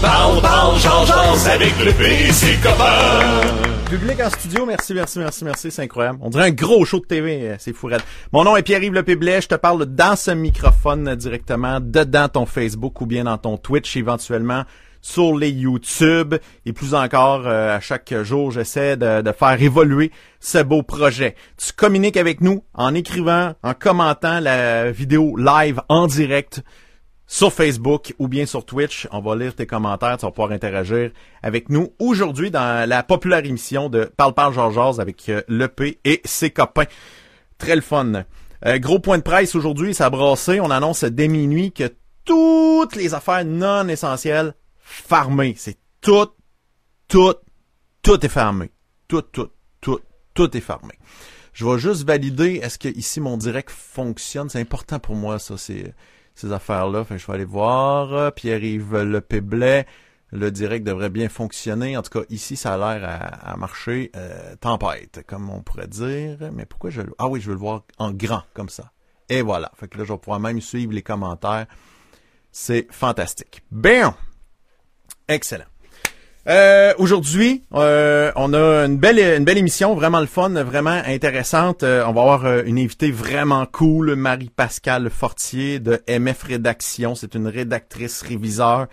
Parle, parle, change, avec le copains. Public en studio, merci, merci, merci, merci, c'est incroyable. On dirait un gros show de TV, euh, c'est fourette. Mon nom est Pierre-Yves Le Piblet, je te parle dans ce microphone directement, dedans ton Facebook ou bien dans ton Twitch éventuellement sur les YouTube et plus encore euh, à chaque jour j'essaie de, faire évoluer ce beau projet. Tu communiques avec nous en écrivant, en commentant la vidéo live en direct sur Facebook ou bien sur Twitch. On va lire tes commentaires, tu vas pouvoir interagir avec nous aujourd'hui dans la populaire émission de Parle Parle Georges avec euh, l'EP et ses copains. Très le fun. Euh, gros point de presse aujourd'hui, ça a brassé. On annonce dès minuit que toutes les affaires non essentielles fermées. C'est tout, tout, tout est fermé. Tout, tout, tout, tout est fermé. Je vais juste valider, est-ce que ici mon direct fonctionne? C'est important pour moi, ça. C'est ces affaires-là. Je vais aller voir. Pierre-Yves Le Péblet. Le direct devrait bien fonctionner. En tout cas, ici, ça a l'air à, marcher euh, tempête, comme on pourrait dire. Mais pourquoi je... Ah oui, je veux le voir en grand, comme ça. Et voilà. Fait que là, je vais pouvoir même suivre les commentaires. C'est fantastique. Bien. Excellent. Euh, aujourd'hui, euh, on a une belle une belle émission, vraiment le fun, vraiment intéressante. Euh, on va avoir une invitée vraiment cool, Marie-Pascale Fortier de MF Rédaction. C'est une rédactrice réviseur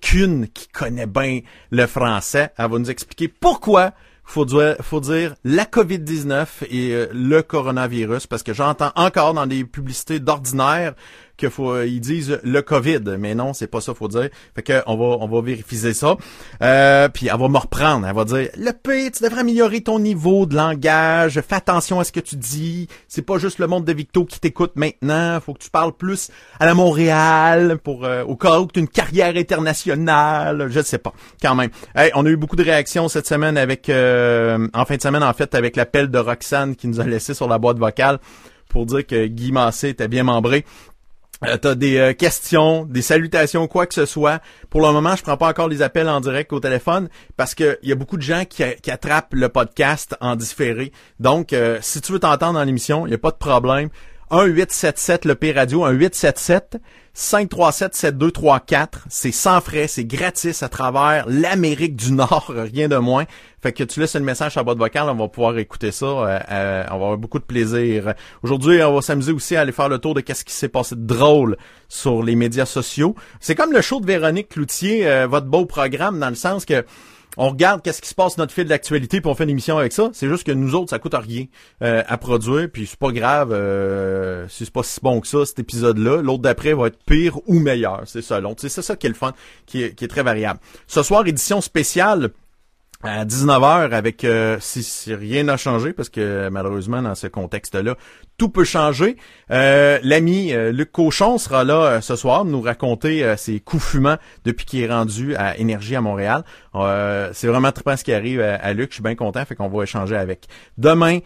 qu'une qui connaît bien le français. Elle va nous expliquer pourquoi faut dire, faut dire la COVID-19 et le coronavirus parce que j'entends encore dans des publicités d'ordinaire qu'il faut euh, ils disent le Covid, mais non, c'est pas ça faut dire. Fait que on va on va vérifier ça. Euh, puis elle va me reprendre, elle va dire le P, tu devrais améliorer ton niveau de langage, fais attention à ce que tu dis. C'est pas juste le monde de Victo qui t'écoute maintenant, faut que tu parles plus à la Montréal pour euh, au cas où tu une carrière internationale, je sais pas. Quand même. Hey, on a eu beaucoup de réactions cette semaine avec euh, en fin de semaine en fait avec l'appel de Roxane qui nous a laissé sur la boîte vocale pour dire que Guy Massé était bien membré. Euh, t'as des euh, questions, des salutations, quoi que ce soit. Pour le moment, je prends pas encore les appels en direct au téléphone parce que il y a beaucoup de gens qui, attrapent le podcast en différé. Donc, euh, si tu veux t'entendre dans l'émission, il y a pas de problème. 1 877 le P radio, un 877 537 7234, c'est sans frais, c'est gratis à travers l'Amérique du Nord, rien de moins. Fait que tu laisses le message à boîte vocale, on va pouvoir écouter ça, euh, euh, on va avoir beaucoup de plaisir. Aujourd'hui, on va s'amuser aussi à aller faire le tour de qu'est-ce qui s'est passé de drôle sur les médias sociaux. C'est comme le show de Véronique Cloutier, euh, votre beau programme dans le sens que on regarde qu'est-ce qui se passe notre fil d'actualité puis on fait une émission avec ça. C'est juste que nous autres, ça coûte rien euh, à produire, puis c'est pas grave euh, si c'est pas si bon que ça cet épisode-là. L'autre d'après va être pire ou meilleur, c'est ça. C'est ça qui est le fun, qui est très variable. Ce soir, édition spéciale à 19h avec euh, si, rien n'a changé parce que malheureusement dans ce contexte-là tout peut changer. Euh, l'ami euh, Luc Cochon sera là ce soir nous raconter ses coups fumants depuis qu'il est rendu à Énergie à Montréal. c'est vraiment très bien ce qui arrive à, Luc, je suis bien content fait qu'on va échanger avec. Demain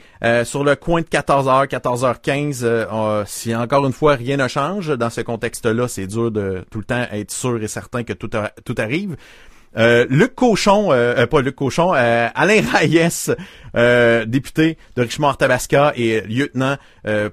sur le coin de 14h 14h15 si encore une fois rien ne change dans ce contexte-là, c'est dur de tout le temps être sûr et certain que tout arrive. Euh, Luc Cochon, euh, euh, pas Luc Cochon, Alain Reyes, député de Richemont-Tabasca et lieutenant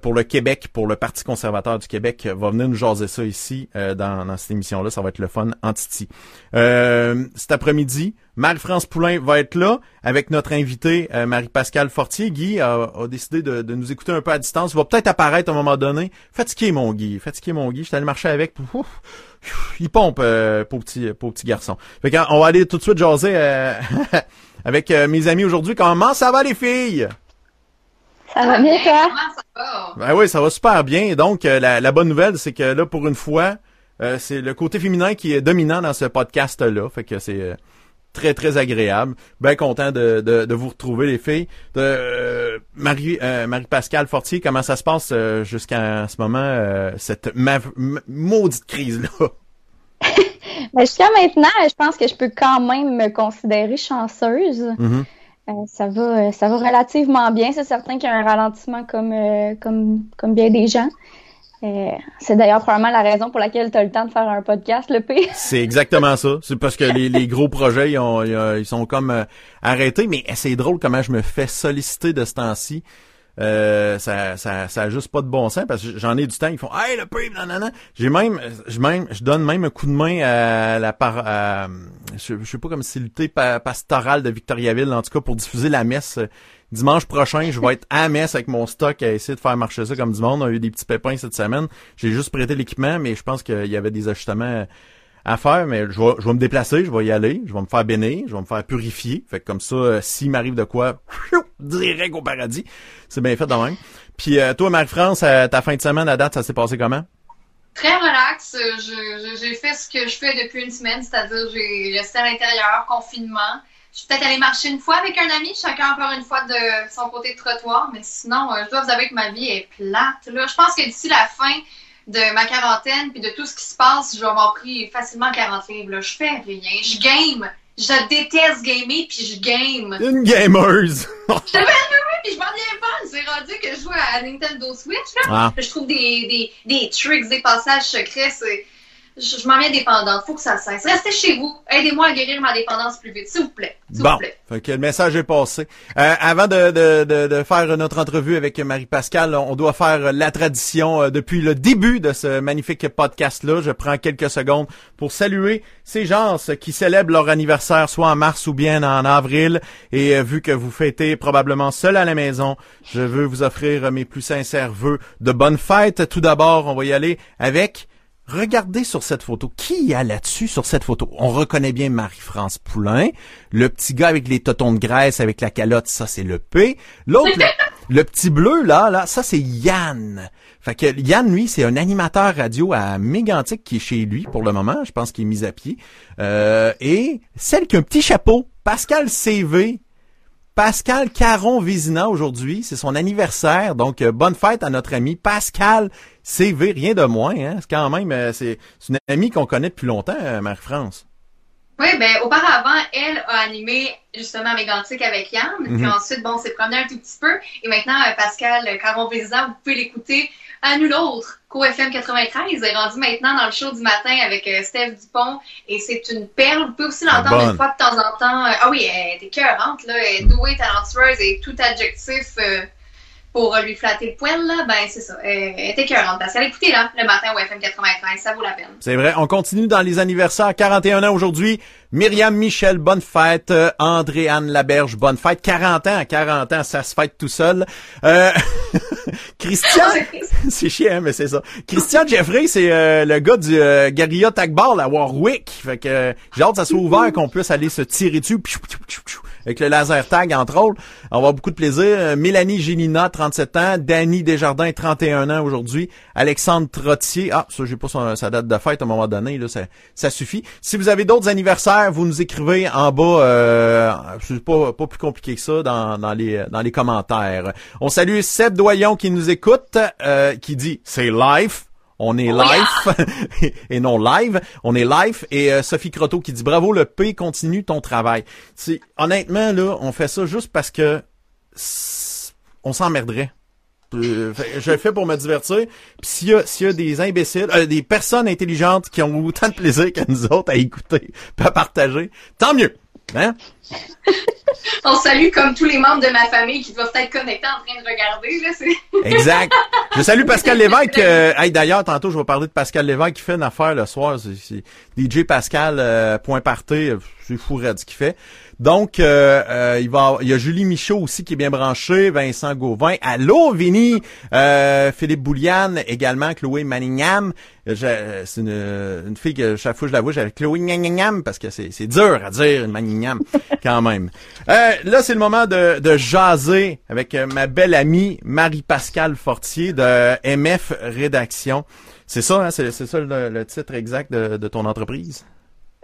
pour le Québec, pour le Parti conservateur du Québec, va venir nous jaser ça ici dans, cette émission-là. Ça va être le fun en Titi. cet après-midi, Marie-France Poulain va être là avec notre invité Marie-Pascale Fortier. Guy a, décidé de, nous écouter un peu à distance. Il va peut-être apparaître à un moment donné. Fatigué mon Guy, fatigué mon Guy. Je suis allé marcher avec. Il pompe euh, pour petit pour petit garçon. Fait on va aller tout de suite jaser euh, avec euh, mes amis aujourd'hui. Comment ça va les filles? Ça va bien toi? Ben oui, ça va super bien. Donc la, bonne nouvelle, c'est que là pour une fois, c'est le côté féminin qui est dominant dans ce podcast là. Fait que c'est très très agréable. Bien content de, de, vous retrouver les filles. De Marie Marie Pascale Fortier, comment ça se passe jusqu'à ce moment cette maudite crise là? Ben, jusqu'à maintenant, je pense que je peux quand même me considérer chanceuse. Mm-hmm. Euh, ça va, ça va relativement bien. C'est certain qu'il y a un ralentissement comme, euh, comme, comme bien des gens. Euh, c'est d'ailleurs probablement la raison pour laquelle tu as le temps de faire un podcast, le P. C'est exactement ça. C'est parce que les, gros projets, ils, ils sont comme arrêtés. Mais c'est drôle comment je me fais solliciter de ce temps-ci Euh, ça, ça, ça a juste pas de bon sens parce que j'en ai du temps. Ils font, hey, le pub, nanana. J'ai même, je même, je donne même un coup de main à la par, à, je, sais pas comme c'est lutter pastorale de Victoriaville, en tout cas, pour diffuser la messe. Dimanche prochain, je vais être à messe avec mon stock à essayer de faire marcher ça comme du monde. On a eu des petits pépins cette semaine. J'ai juste prêté l'équipement, mais je pense qu'il y avait des ajustements à faire, mais je vais, me déplacer, je vais y aller, je vais me faire bénir, je vais me faire purifier. Fait que comme ça, euh, s'il m'arrive de quoi, direct au paradis. C'est bien fait de même. Puis euh, toi, Marie-France, euh, ta fin de semaine à date, ça s'est passé comment? Très relax. J'ai fait ce que je fais depuis une semaine, c'est-à-dire j'ai resté à l'intérieur, confinement. Je suis peut-être allée marcher une fois avec un ami, chacun encore une fois de son côté de trottoir, mais sinon, je dois vous avouer que ma vie est plate. Là. Je pense que d'ici la fin, de ma quarantaine puis de tout ce qui se passe, je vais avoir pris facilement 40 livres. Là. Je fais rien. Je game. Je déteste gamer puis je game. Une gameuse. je te oui, puis je m'en viens pas. C'est rendu que je joue à Nintendo Switch. Là. Ah. Je trouve des, des, des tricks, des passages secrets. C'est je, je m'en viens dépendante. Faut que ça cesse. Restez chez vous. Aidez-moi à guérir ma dépendance plus vite, s'il vous plaît. Bon. Vous plaît. Fait que le message est passé. Euh, avant de, de, de, de, faire notre entrevue avec Marie-Pascale, on doit faire la tradition euh, depuis le début de ce magnifique podcast-là. Je prends quelques secondes pour saluer ces gens qui célèbrent leur anniversaire soit en mars ou bien en avril. Et euh, vu que vous fêtez probablement seul à la maison, je veux vous offrir mes plus sincères vœux de bonnes fêtes. Tout d'abord, on va y aller avec Regardez sur cette photo. Qui y a là-dessus sur cette photo? On reconnaît bien Marie-France Poulain. Le petit gars avec les totons de graisse avec la calotte, ça c'est le P. L'autre, le, petit bleu là, là, ça c'est Yann. Fait que Yann, lui, c'est un animateur radio à Mégantic qui est chez lui pour le moment. Je pense qu'il est mis à pied. Euh, et celle qui a un petit chapeau, Pascal CV, Pascal Caron-Vézina aujourd'hui, c'est son anniversaire, donc euh, bonne fête à notre ami Pascal CV, rien de moins. Hein? C'est quand même, euh, c'est une amie qu'on connaît depuis longtemps, euh, Marie-France. Oui, ben auparavant, elle a animé justement Mégantic avec Yann, puis mhm. ensuite, bon, c'est promené un tout petit peu, et maintenant, Pascal Caron-Vézina, vous pouvez l'écouter à nous l'autre. Co-FM 93 est rendu maintenant dans le show du matin avec euh, Steph Dupont et c'est une perle. Vous pouvez aussi l'entendre une fois de temps en temps. ah oui, elle est écœurante, là. Elle est douée, talentueuse et tout adjectif euh, pour lui flatter le poil, là, ben c'est ça. Elle est écœurante parce qu'elle écoutez là le matin au FM 93, ça vaut la peine. C'est vrai. On continue dans les anniversaires. 41 ans aujourd'hui. Myriam Michel, bonne fête. Euh, André-Anne Laberge, bonne fête. 40 ans, 40 ans, ça se fête tout seul. Euh, Christian, c'est chiant, mais c'est ça. Christian Jeffrey, c'est euh, le gars du euh, Guerilla Tag Ball à Warwick. Fait que j'ai hâte que ça soit ouvert, qu'on puisse aller se tirer dessus avec le laser tag, entre autres. On va avoir beaucoup de plaisir. Euh, Mélanie Génina, 37 ans. Danny Desjardins, 31 ans aujourd'hui. Alexandre Trottier. Ah, ça, j'ai pas sa date de fête à un moment donné. Là, ça, suffit. Si vous avez d'autres anniversaires, vous nous écrivez en bas. Euh, c'est pas, pas plus compliqué que ça dans, dans, les, dans les commentaires. On salue Seb Doyon qui nous écoute, euh, qui dit « C'est live ». On est live et non live. On est live et euh, Sophie Croteau qui dit bravo le P continue ton travail. C'est honnêtement là, on fait ça juste parce que on s'emmerderait. Euh, je le fais pour me divertir. Puis s'il y y a des imbéciles, euh, des personnes intelligentes qui ont autant de plaisir que nous autres à écouter, à partager, tant mieux. Hein? On salue comme tous les membres de ma famille qui doivent être connectés en train de regarder. Là, exact. Je salue Pascal Lévesque. Euh, D'ailleurs, tantôt, je vais parler de Pascal Lévesque qui fait une affaire le soir. C'est DJ Pascal, euh, point parté. C'est fou ce qu'il fait. Donc, euh, euh, il va, il y a Julie Michaud aussi qui est bien branchée, Vincent Gauvin. Allô, Vinny, euh, Philippe Bouliane également, Chloé Manningham. C'est une, une, fille que chaque fois je la vois, j'avais Chloé Manningham parce que c'est, dur à dire Manningham quand même. là, c'est le moment de, de jaser avec ma belle amie Marie-Pascale Fortier de MF Rédaction. C'est ça, hein, c'est, ça le, titre exact de, de ton entreprise?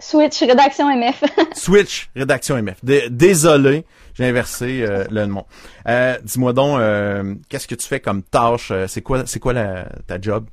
Switch, rédaction MF. Switch, rédaction MF. désolé, j'ai inversé euh, le nom. Euh, dis-moi donc, euh, qu'est-ce que tu fais comme tâche? C'est quoi, c'est quoi ta job?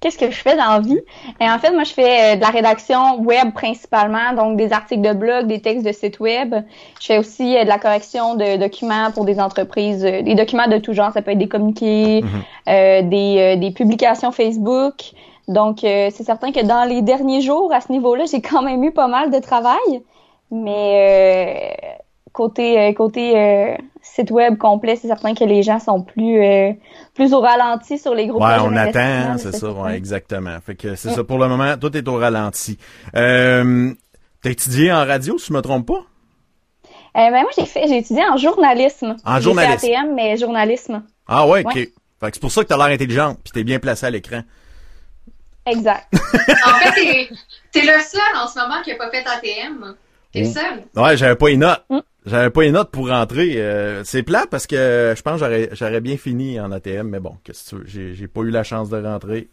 Qu'est-ce que je fais dans la vie? Et en fait, moi, je fais de la rédaction web principalement, donc des articles de blog, des textes de site web. Je fais aussi de la correction de documents pour des entreprises, des documents de tout genre. Ça peut être des communiqués, des, des publications Facebook. Donc, euh, c'est certain que dans les derniers jours, à ce niveau-là, j'ai quand même eu pas mal de travail. Mais euh, côté euh, côté euh, site web complet, c'est certain que les gens sont plus euh, plus au ralenti sur les groupes. Ouais, on attend, c'est ça, ouais, exactement. Fait que c'est ça pour le moment, tout est au ralenti. Euh, T'as étudié en radio, si je me trompe pas? ben moi j'ai fait j'ai étudié en journalisme. En journalisme. J'ai fait ATM mais journalisme. Ah ouais, ok. Fait que c'est pour ça que t'as l'air intelligente, puis t'es bien placé à l'écran. Exact. en fait, t'es, le seul en ce moment qui a pas fait ATM. T'es le seul. Ouais, j'avais pas les notes. Mm. J'avais pas les notes pour rentrer. Euh, c'est plat parce que je pense que j'aurais, j'aurais bien fini en ATM, mais bon, qu'est-ce que tu veux, j'ai, j'ai pas eu la chance de rentrer.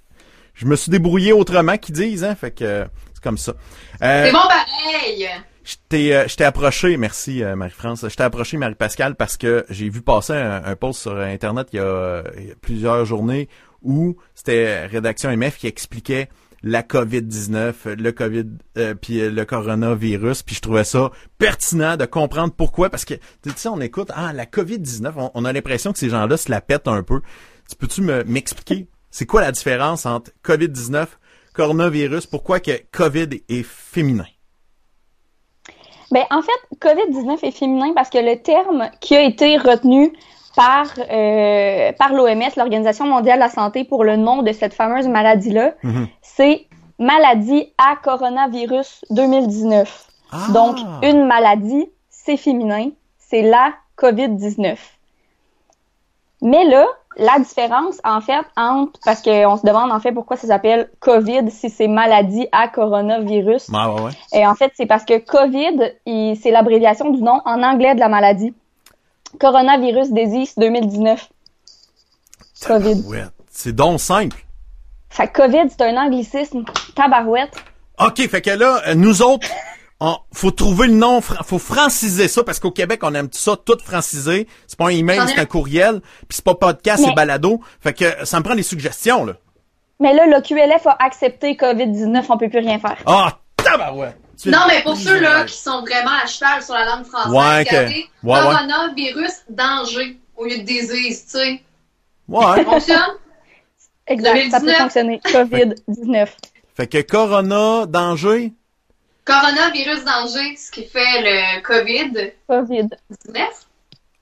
Je me suis débrouillé autrement qu'ils disent, hein, fait que euh, c'est comme ça. Euh, C'est bon pareil. Je t'ai, approché, merci Marie-France, je t'ai approché Marie-Pascale parce que j'ai vu passer un, un post sur Internet il y, a, il y a plusieurs journées où c'était Rédaction MF qui expliquait la COVID-19, le COVID, euh, puis euh, le coronavirus, puis je trouvais ça pertinent de comprendre pourquoi, parce que, tu sais, on écoute, ah, la COVID-19, on, a l'impression que ces gens-là se la pètent un peu. Tu peux-tu me, m'expliquer, c'est quoi la différence entre COVID-19, coronavirus, pourquoi que COVID est féminin? Ben, en fait, COVID-19 est féminin parce que le terme qui a été retenu par, euh, par l'OMS, l'Organisation mondiale de la santé, pour le nom de cette fameuse maladie-là, Mhm. c'est maladie à coronavirus 2019. Ah! Donc, une maladie, c'est féminin, c'est la COVID-19. Mais là, la différence, en fait, entre, parce qu'on se demande, en fait, pourquoi ça s'appelle COVID si c'est maladie à coronavirus. Ouais, ouais, ouais. Et en fait, c'est parce que COVID, c'est l'abréviation du nom en anglais de la maladie. Coronavirus Disease 2019. COVID. Ouais, c'est donc simple. Fait que COVID, c'est un anglicisme. Tabarouette. OK, fait que là, euh, nous autres, on, faut trouver le nom, faut franciser ça, parce qu'au Québec, on aime ça tout franciser. C'est pas un email, c'est un. courriel, puis c'est pas podcast, Mais- c'est balado. Fait que ça me prend des suggestions, là. Mais là, le QLF a accepté COVID-19, on peut plus rien faire. Ah, tabarouette! Tu- Non, mais pour ceux-là qui sont vraiment à cheval sur la langue française, Ouais, que- regardez, ouais, ouais. coronavirus danger au lieu de disease, tu sais. Ouais. Ça fonctionne? Exact, ça peut 2019. fonctionner. COVID-19. fait que Corona, danger? Coronavirus danger, ce qui fait le COVID-19. COVID.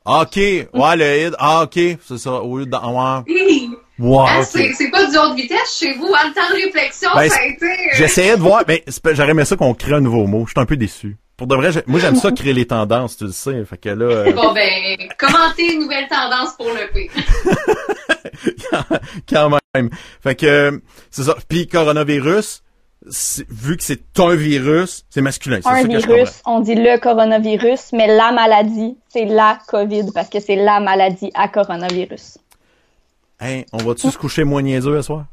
Ah, OK, ouais, le hid. Ah, OK, c'est ça. Au lieu de... Ouais, Hein, OK. c'est, c'est pas du haute vitesse chez vous, hein, le temps de réflexion, Ben, ça a été... euh, J'essayais de voir, mais pas- j'aurais aimé ça qu'on crée un nouveau mot. Je suis un peu déçu. Pour de vrai, j'ai- moi, j'aime ça créer les tendances, tu le sais. Fait que là... euh, Bon, ben, commentez une nouvelle tendance pour le P. quand même. Fait que c'est ça. Puis coronavirus, c'est- vu que c'est un virus, c'est masculin. C'est Un ça que je virus, on dit le coronavirus, mais la maladie, c'est la COVID, parce que c'est la maladie à coronavirus. Hey, on va-tu se coucher moins niaiseux ce soir?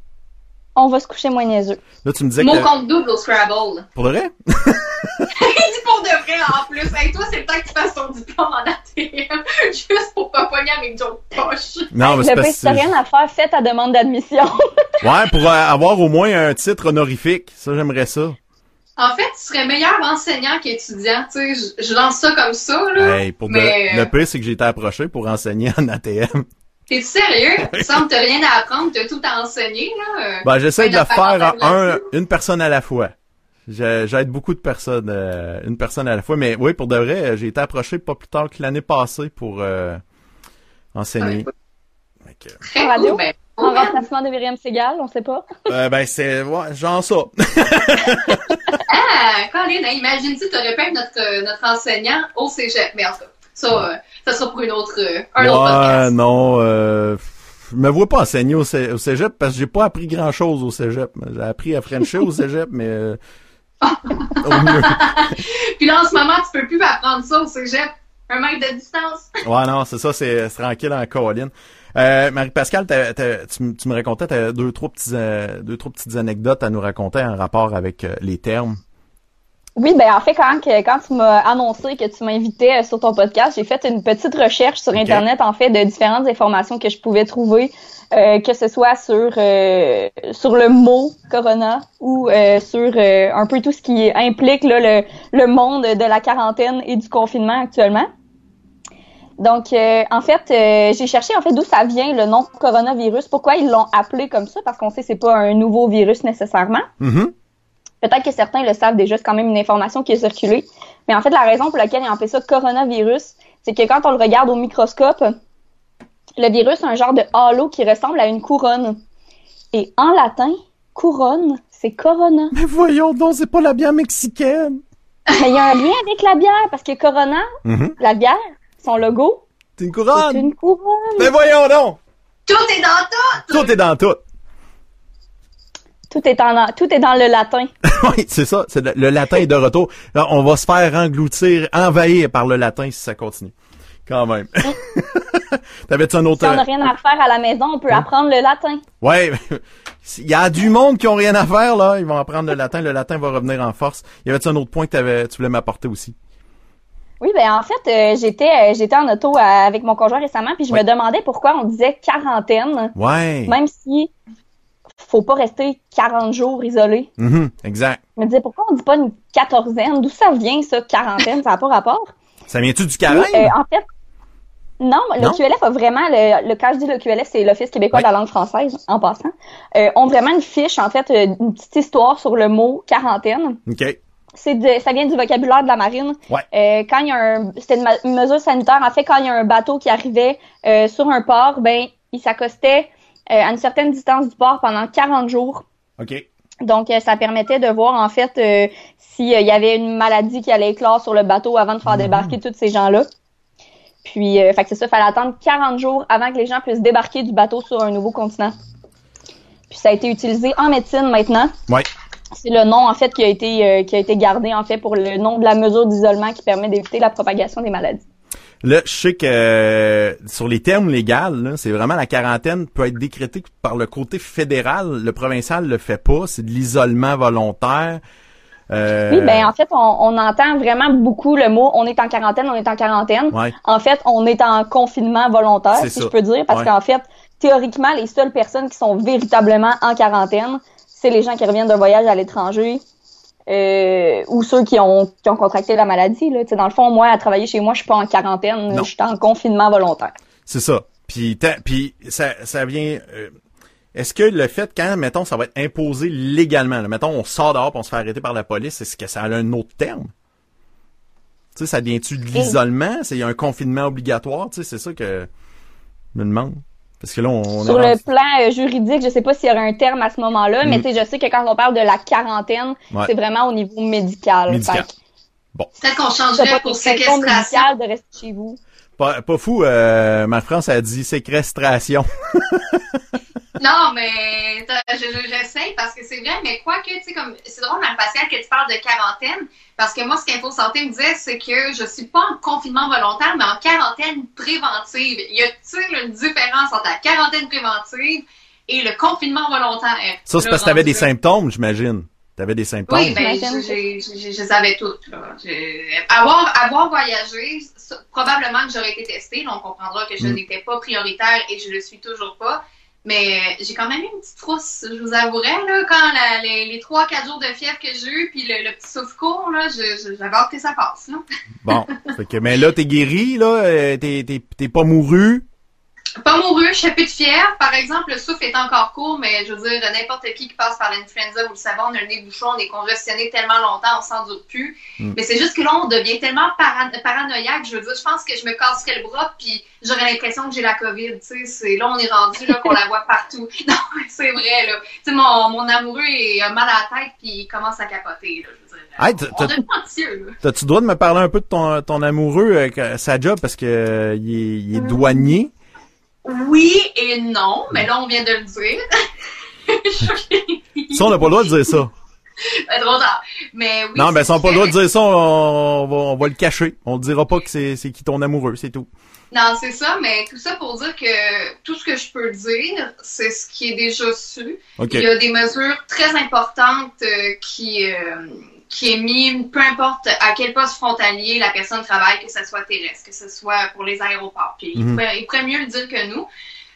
On va se coucher moins niaiseux. Là, tu me disais Mon que... compte double au Scrabble. Pour de vrai? Il dit pour de vrai en plus. Hey, toi, c'est le temps que tu fasses ton diplôme en ATM. Juste pour pas pogner avec d'autres poches. Non, mais c'est le parce t'as rien à faire, fais ta demande d'admission. Ouais, pour euh, avoir au moins un titre honorifique. Ça, j'aimerais ça. En fait, tu serais meilleur enseignant qu'étudiant. Tu sais, je, lance ça comme ça, là. Hey, pour de- mais Le pire, c'est que j'ai été approché pour enseigner en ATM. T'es sérieux? Il semble que t'as rien à apprendre, t'as tout à enseigner, là. Ben, j'essaie de le faire en un, une personne à la fois. J'aide beaucoup de personnes, euh, une personne à la fois. Mais oui, pour de vrai, j'ai été approché pas plus tard que l'année passée pour euh, enseigner. Très En radio? cool, ben, En remplacement de Myriam Segal, on sait pas? euh, ben, c'est ouais, genre ça. Ah, Colin, hein, imagine-tu, t'aurais pu être notre, euh, notre enseignant au cégep. Mais en tout cas, ça, euh, ça sera pour une autre, euh, un autre podcast. non. Euh, je me vois pas enseigner au, cé- au cégep parce que j'ai pas appris grand chose au cégep. J'ai appris à Frencher au cégep, mais euh, au mieux. Puis là, en ce moment, tu peux plus apprendre ça au cégep. Un mètre de distance. Ouais, non, c'est ça, c'est c'est tranquille en colline. Euh, Marie-Pascale, tu, tu me racontais t'as deux trois petits euh, deux trois petites anecdotes à nous raconter en rapport avec euh, les termes. Oui, ben en fait, quand, quand tu m'as annoncé que tu m'invitais euh, sur ton podcast, j'ai fait une petite recherche sur. Internet, en fait, de différentes informations que je pouvais trouver, euh, que ce soit sur euh, sur le mot corona ou euh, sur euh, un peu tout ce qui implique là, le, le monde de la quarantaine et du confinement actuellement. Donc, euh, en fait, euh, j'ai cherché en fait d'où ça vient le nom coronavirus, pourquoi ils l'ont appelé comme ça, parce qu'on sait que c'est pas un nouveau virus nécessairement. Mhm. Peut-être que certains le savent déjà, c'est quand même une information qui est circulée. Mais en fait, la raison pour laquelle ils ont appelé ça coronavirus, c'est que quand on le regarde au microscope, le virus a un genre de halo qui ressemble à une couronne. Et en latin, couronne, c'est corona. Mais voyons donc, c'est pas la bière mexicaine. Il y a un lien avec la bière, parce que Corona, Mhm. la bière, son logo, C'est une c'est couronne. une couronne. Mais voyons donc. Tout est dans tout! Tout est dans tout. Tout est, en, tout est dans le latin. oui, c'est ça. C'est le, le latin est de retour. Là, on va se faire engloutir, envahir par le latin si ça continue. Quand même. T'avais-tu un autre... Si on n'a rien à faire à la maison, on peut Hein? apprendre le latin. Ouais, il y a du monde qui ont rien à faire, là. Ils vont apprendre le latin. Le latin va revenir en force. Y avait-tu un autre point que t'avais, tu voulais m'apporter aussi? Oui, ben en fait, euh, j'étais euh, j'étais en auto euh, avec mon conjoint récemment, puis je Ouais. me demandais pourquoi on disait quarantaine, Ouais. même si faut pas rester 40 jours isolé. Mhm, exact. Je me disais pourquoi on dit pas une quatorzaine? D'où ça vient ça, quarantaine? ça n'a pas rapport? Ça vient-tu du carême? euh, en fait, non, le Non? QLF a vraiment, le, le, quand je dis le QLF, c'est l'Office québécois de la langue française, en passant, euh, ont vraiment une fiche, en fait, euh, une petite histoire sur le mot quarantaine. OK. C'est de, ça vient du vocabulaire de la marine. Ouais. Euh, quand il y a un, c'était une, mesure sanitaire. En fait, quand il y a un bateau qui arrivait euh, sur un port, ben, il s'accostait à une certaine distance du port pendant 40 jours. OK. Donc, euh, ça permettait de voir en fait euh, s'il y avait une maladie qui allait éclore sur le bateau avant de faire débarquer tous ces gens-là. Puis, euh, fait que c'est ça, fallait attendre 40 jours avant que les gens puissent débarquer du bateau sur un nouveau continent. Puis ça a été utilisé en médecine maintenant. Ouais. C'est le nom en fait qui a été euh, qui a été gardé en fait pour le nom de la mesure d'isolement qui permet d'éviter la propagation des maladies. Là, je sais que euh, sur les termes légaux, c'est vraiment la quarantaine peut être décrétée par le côté fédéral. Le provincial le fait pas. C'est de l'isolement volontaire. Euh, Oui, ben en fait, on, on entend vraiment beaucoup le mot on est en quarantaine, on est en quarantaine. Ouais. En fait, on est en confinement volontaire, si ça. je peux dire, parce Ouais. qu'en fait, théoriquement, les seules personnes qui sont véritablement en quarantaine, c'est les gens qui reviennent d'un voyage à l'étranger euh, ou ceux qui ont, qui ont contracté la maladie. Là. Dans le fond, moi, à travailler chez moi, je suis pas en quarantaine, je suis en confinement volontaire. C'est ça. Puis, puis ça, ça vient. euh, est-ce que le fait quand, mettons, ça va être imposé légalement, là, mettons, on sort dehors, puis on se fait arrêter par la police, est-ce que ça a un autre terme? Tu sais, ça vient-tu de l'isolement? C'est un confinement obligatoire? Tu sais, c'est ça que je me demande. Parce que là, on, on Sur le rendu- plan euh, juridique, je sais pas s'il y aurait un terme à ce moment-là, mais Mm. tu sais, je sais que quand on parle de la quarantaine, Ouais. c'est vraiment au niveau médical. Médical. Fait que Peut-être qu'on changerait pas pour séquestration. de rester chez vous. Pas, pas fou, euh, ma France a dit séquestration. Non, mais je- parce que c'est vrai, mais quoi que, tu sais, comme, c'est drôle, Mme Pascal, que tu parles de quarantaine, parce que moi, ce qu'Info Santé me disait, c'est que je suis pas en confinement volontaire, mais en quarantaine préventive. Y a-t-il une différence entre la quarantaine préventive et le confinement volontaire? Ça, c'est parce que t'avais des symptômes, j'imagine. T'avais des symptômes. Oui, ben, je les avais toutes. Là. Avoir, avoir voyagé, probablement que j'aurais été testée. Donc, on comprendra que je Mm. n'étais pas prioritaire et je le suis toujours pas. Mais euh, j'ai quand même eu une petite trousse, je vous avouerai, là, quand la- les, les 3-4 jours de fièvre que j'ai eu, puis le, le petit souffle court, là, j'avais hâte que ça passe. Là. Bon. fait que, mais là, t'es guéri, là, euh, t'es, t'es, t'es pas mouru. Pas mouru, je fais plus de fièvre. Par exemple, le souffle est encore court, mais je veux dire, n'importe qui qui passe par l'influenza, vous le savez, on a le nez bouchon, on est congestionné tellement longtemps, on s'en doute plus. Mm. Mais c'est juste que là, on devient tellement para- paranoïaque. Je veux dire, je pense que je me casserais le bras, puis j'aurais l'impression que j'ai la COVID. Tu sais, c'est là, on est rendu là qu'on la voit partout. Non, c'est vrai là. Tu sais, mon, mon amoureux est mal à la tête, puis il commence à capoter. Là, je veux dire, Hey, t'as- on t'as- devient anxieux. Là. T'as-tu le droit de me parler un peu de ton, ton amoureux, euh, sa job, parce que euh, il, est, il est douanier? Oui et non, mais là, on vient de le dire. Ça, on n'a pas le droit de dire ça. Euh, Trop tard. Mais oui, non, on n'a pas le droit de dire ça, on, va, on va le cacher. On ne dira pas que c'est, c'est qui ton amoureux, c'est tout. Non, c'est ça, mais tout ça pour dire que tout ce que je peux dire, c'est ce qui est déjà su. Il y a des mesures très importantes euh, qui, euh, qui est mis, peu importe à quel poste frontalier la personne travaille, que ce soit terrestre, que ce soit pour les aéroports. Puis il, pourrait, il pourrait mieux le dire que nous.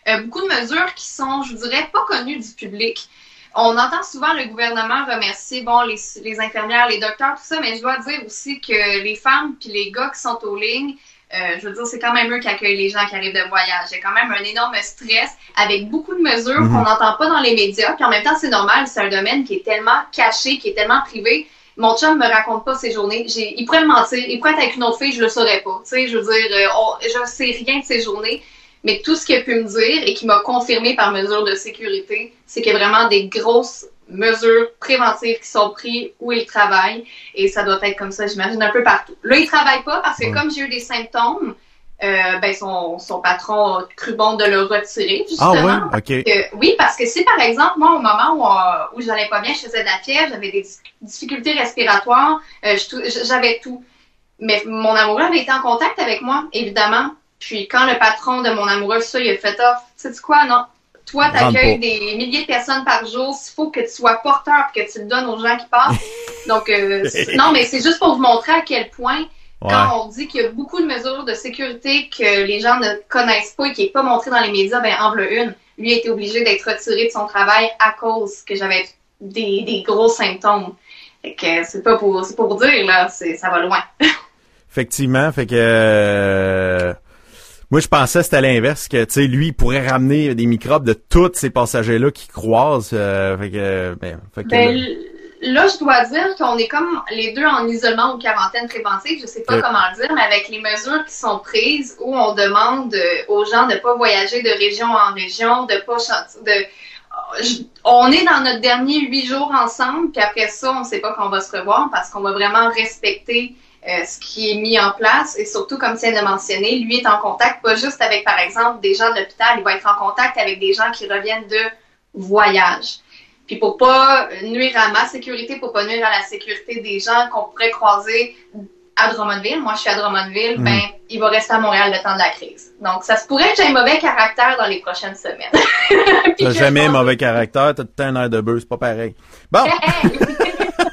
Euh, beaucoup de mesures qui sont, je dirais, pas connues du public. On entend souvent le gouvernement remercier bon les, les infirmières, les docteurs, tout ça, mais je dois dire aussi que les femmes puis les gars qui sont aux lignes, euh, je veux dire, c'est quand même eux qui accueillent les gens qui arrivent de voyage. Il y a quand même un énorme stress avec beaucoup de mesures Mhm. qu'on n'entend pas dans les médias. Puis en même temps, c'est normal, c'est un domaine qui est tellement caché, qui est tellement privé. Mon chum me raconte pas ses journées. Il pourrait me mentir. Il pourrait être avec une autre fille, je le saurais pas. Tu sais, je veux dire, euh, on- je sais rien de ses journées. Mais tout ce qu'il a pu me dire et qui m'a confirmé par mesure de sécurité, c'est qu'il y a vraiment des grosses mesures préventives qui sont prises où il travaille. Et ça doit être comme ça, j'imagine, un peu partout. Là, il travaille pas parce que comme j'ai eu des symptômes, euh, ben son, son patron a cru bon de le retirer, Ah justement. ouais, ok. Que- oui, parce que si par exemple, moi, au moment où, euh, où j'allais pas bien, je faisais de la fièvre, j'avais des difficultés respiratoires, euh, j'avais tout. Mais mon amoureux avait été en contact avec moi, évidemment. Puis quand le patron de mon amoureux, ça, il a fait off, tu sais quoi, non? Toi, Rentre t'accueilles pas. des milliers de personnes par jour. Il faut que tu sois porteur et que tu le donnes aux gens qui passent. Donc, euh, non, mais c'est juste pour vous montrer à quel point Ouais. quand on dit qu'il y a beaucoup de mesures de sécurité que les gens ne connaissent pas et qui n'est pas montré dans les médias, ben en voilà une. Lui a été obligé d'être retiré de son travail à cause que j'avais des, des gros symptômes. Fait que c'est pas pour c'est pour dire là, c'est ça va loin. Effectivement, fait que euh, moi je pensais que c'était l'inverse que tu sais lui il pourrait ramener des microbes de tous ces passagers là qui croisent euh, fait que ben, fait que Ben, là, je dois dire qu'on est comme les deux en isolement ou quarantaine préventive, je sais pas comment le dire, mais avec les mesures qui sont prises où on demande euh, aux gens de pas voyager de région en région, de pas de je- on est dans notre dernier huit jours ensemble, puis après ça, on sait pas qu'on va se revoir parce qu'on va vraiment respecter euh, ce qui est mis en place et surtout, comme tu viens de mentionner, lui est en contact pas juste avec, par exemple, des gens de l'hôpital, il va être en contact avec des gens qui reviennent de voyage. Puis pour pas nuire à ma sécurité, pour pas nuire à la sécurité des gens qu'on pourrait croiser à Drummondville, moi je suis à Drummondville, Mm. ben il va rester à Montréal le temps de la crise. Donc ça se pourrait que j'ai un mauvais caractère dans les prochaines semaines. T'as jamais pense- mauvais caractère, t'as tout le temps un air de bœuf, c'est pas pareil. Bon,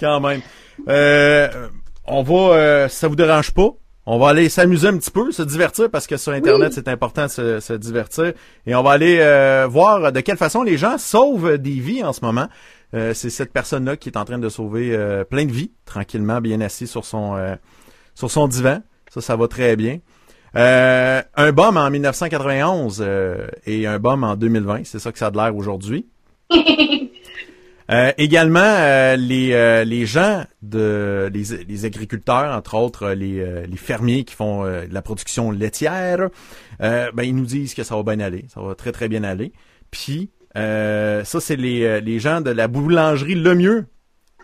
quand même. Euh, on va, euh, si ça vous dérange pas, on va aller s'amuser un petit peu, se divertir parce que sur Internet Oui. c'est important de se, se divertir et on va aller euh, voir de quelle façon les gens sauvent des vies en ce moment. Euh, c'est cette personne-là qui est en train de sauver euh, plein de vies tranquillement, bien assis sur son euh, sur son divan. Ça, ça va très bien. Euh, un bomb en 1991 euh, et un bomb en 2020, c'est ça que ça a de l'air aujourd'hui. Euh, également, euh, les, euh, les gens de les, les agriculteurs, entre autres euh, les, euh, les fermiers qui font euh, de la production laitière, ben ils nous disent que ça va bien aller, ça va très très bien aller. Puis ça c'est les, les gens de la boulangerie Le Mieux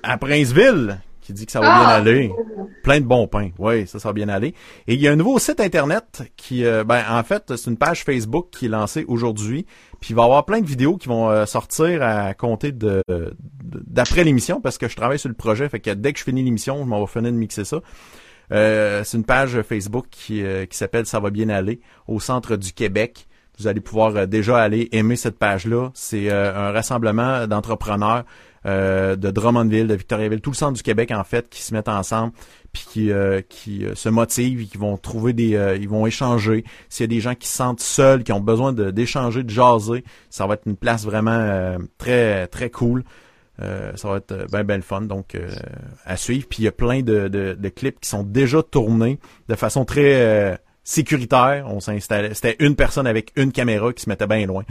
à Princeville qui dit que ça va bien Ah! aller. Plein de bons pains. Oui, ça, ça va bien aller. Et il y a un nouveau site Internet qui, euh, ben, en fait, c'est une page Facebook qui est lancée aujourd'hui. Puis il va y avoir plein de vidéos qui vont euh, sortir à compter de d'après l'émission parce que je travaille sur le projet. Fait que dès que je finis l'émission, je m'en vais finir de mixer ça. Euh, c'est une page Facebook qui, euh, qui s'appelle Ça va bien aller au centre du Québec. Vous allez pouvoir déjà aller aimer cette page-là. C'est euh, un rassemblement d'entrepreneurs euh, de Drummondville, de Victoriaville, tout le centre du Québec en fait, qui se mettent ensemble, puis qui, euh, qui euh, se motivent, qui vont trouver des, euh, ils vont échanger. S'il y a des gens qui se sentent seuls, qui ont besoin d'échanger, de, jaser, ça va être une place vraiment euh, très très cool. Euh, ça va être bien ben le fun donc euh, à suivre. Puis il y a plein de, de, de clips qui sont déjà tournés de façon très euh, sécuritaire. On s'installait, c'était une personne avec une caméra qui se mettait bien loin.